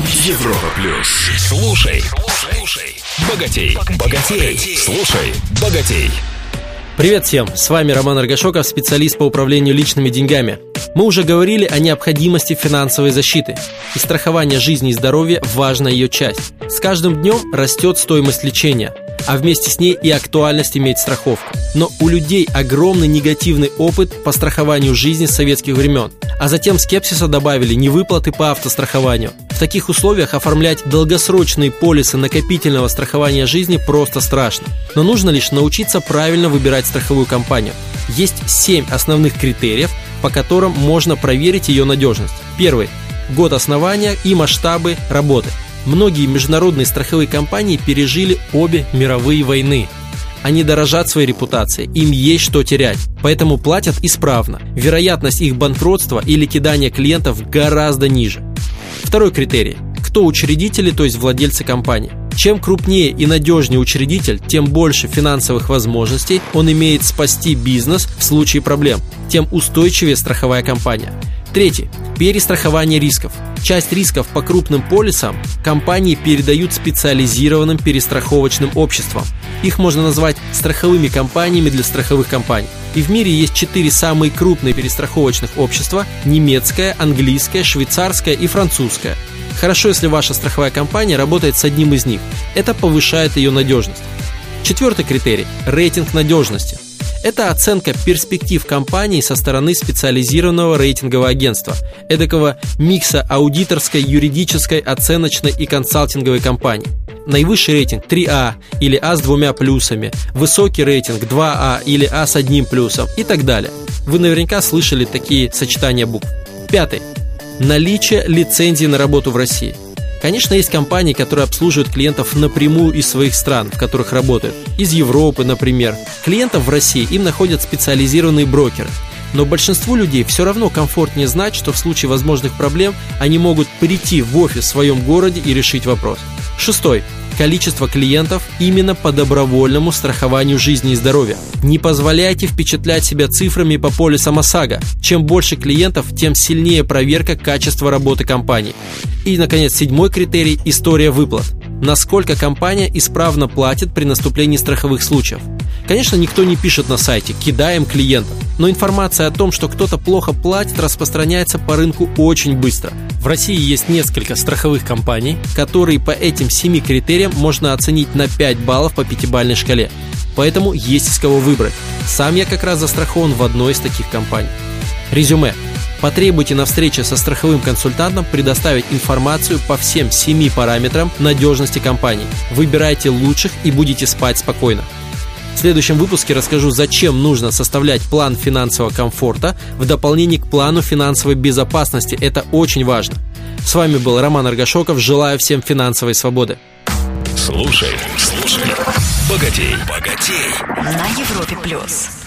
Европа плюс. Слушай, слушай, богатей, богатей, слушай, богатей. Привет всем, с вами Роман Аргашоков, специалист по управлению личными деньгами. Мы уже говорили о необходимости финансовой защиты. И страхование жизни и здоровья – важная ее часть. С каждым днем растет стоимость лечения – а вместе с ней и актуальность иметь страховку. Но у людей огромный негативный опыт по страхованию жизни с советских времен, а затем скепсиса добавили невыплаты по автострахованию. Таких условиях оформлять долгосрочные полисы накопительного страхования жизни просто страшно. Но нужно лишь научиться правильно выбирать страховую компанию. Есть 7 основных критериев, по которым можно проверить ее надежность. Первый – год основания и масштабы работы – Многие международные страховые компании пережили обе мировые войны. Они дорожат своей репутацией, им есть что терять, поэтому платят исправно. Вероятность их банкротства или кидания клиентов гораздо ниже. Второй критерий. Кто учредители, то есть владельцы компании. Чем крупнее и надежнее учредитель, тем больше финансовых возможностей он имеет спасти бизнес в случае проблем, тем устойчивее страховая компания. Третий. Перестрахование рисков. Часть рисков по крупным полисам компании передают специализированным перестраховочным обществам. Их можно назвать страховыми компаниями для страховых компаний. И в мире есть четыре самые крупные перестраховочных общества – немецкое, английское, швейцарское и французское. Хорошо, если ваша страховая компания работает с одним из них. Это повышает ее надежность. Четвертый критерий – рейтинг надежности – это оценка перспектив компании со стороны специализированного рейтингового агентства, эдакого микса аудиторской, юридической, оценочной и консалтинговой компании. Наивысший рейтинг 3А или А с двумя плюсами, высокий рейтинг 2А или А с одним плюсом и так далее. Вы наверняка слышали такие сочетания букв. Пятый. Наличие лицензии на работу в России – Конечно, есть компании, которые обслуживают клиентов напрямую из своих стран, в которых работают. Из Европы, например. Клиентов в России им находят специализированные брокеры. Но большинству людей все равно комфортнее знать, что в случае возможных проблем они могут прийти в офис в своем городе и решить вопрос. Шестой количество клиентов именно по добровольному страхованию жизни и здоровья. Не позволяйте впечатлять себя цифрами по полисам ОСАГО. Чем больше клиентов, тем сильнее проверка качества работы компании. И, наконец, седьмой критерий – история выплат. Насколько компания исправно платит при наступлении страховых случаев. Конечно, никто не пишет на сайте «кидаем клиентов», но информация о том, что кто-то плохо платит, распространяется по рынку очень быстро. В России есть несколько страховых компаний, которые по этим семи критериям можно оценить на 5 баллов по пятибалльной шкале. Поэтому есть из кого выбрать. Сам я как раз застрахован в одной из таких компаний. Резюме. Потребуйте на встрече со страховым консультантом предоставить информацию по всем семи параметрам надежности компании. Выбирайте лучших и будете спать спокойно. В следующем выпуске расскажу, зачем нужно составлять план финансового комфорта в дополнение к плану финансовой безопасности. Это очень важно. С вами был Роман Аргашоков. Желаю всем финансовой свободы. Слушай, слушай, богатей, богатей. На Европе плюс.